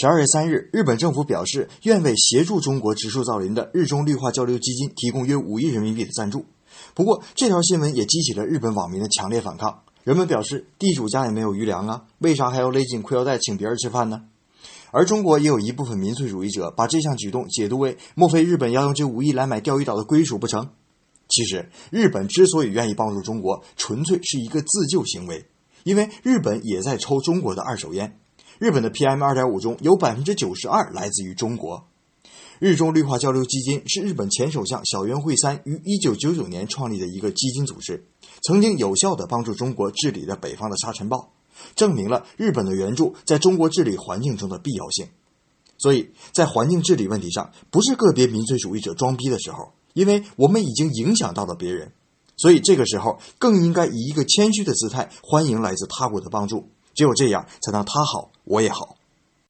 十二月三日，日本政府表示愿为协助中国植树造林的日中绿化交流基金提供约五亿人民币的赞助。不过，这条新闻也激起了日本网民的强烈反抗。人们表示，地主家也没有余粮啊，为啥还要勒紧裤腰带请别人吃饭呢？而中国也有一部分民粹主义者把这项举动解读为：莫非日本要用这五亿来买钓鱼岛的归属不成？其实，日本之所以愿意帮助中国，纯粹是一个自救行为，因为日本也在抽中国的二手烟。日本的 PM 二点五中有百分之九十二来自于中国。日中绿化交流基金是日本前首相小渊惠三于一九九九年创立的一个基金组织，曾经有效地帮助中国治理了北方的沙尘暴。证明了日本的援助在中国治理环境中的必要性，所以在环境治理问题上，不是个别民粹主义者装逼的时候，因为我们已经影响到了别人，所以这个时候更应该以一个谦虚的姿态欢迎来自他国的帮助，只有这样才能他好我也好。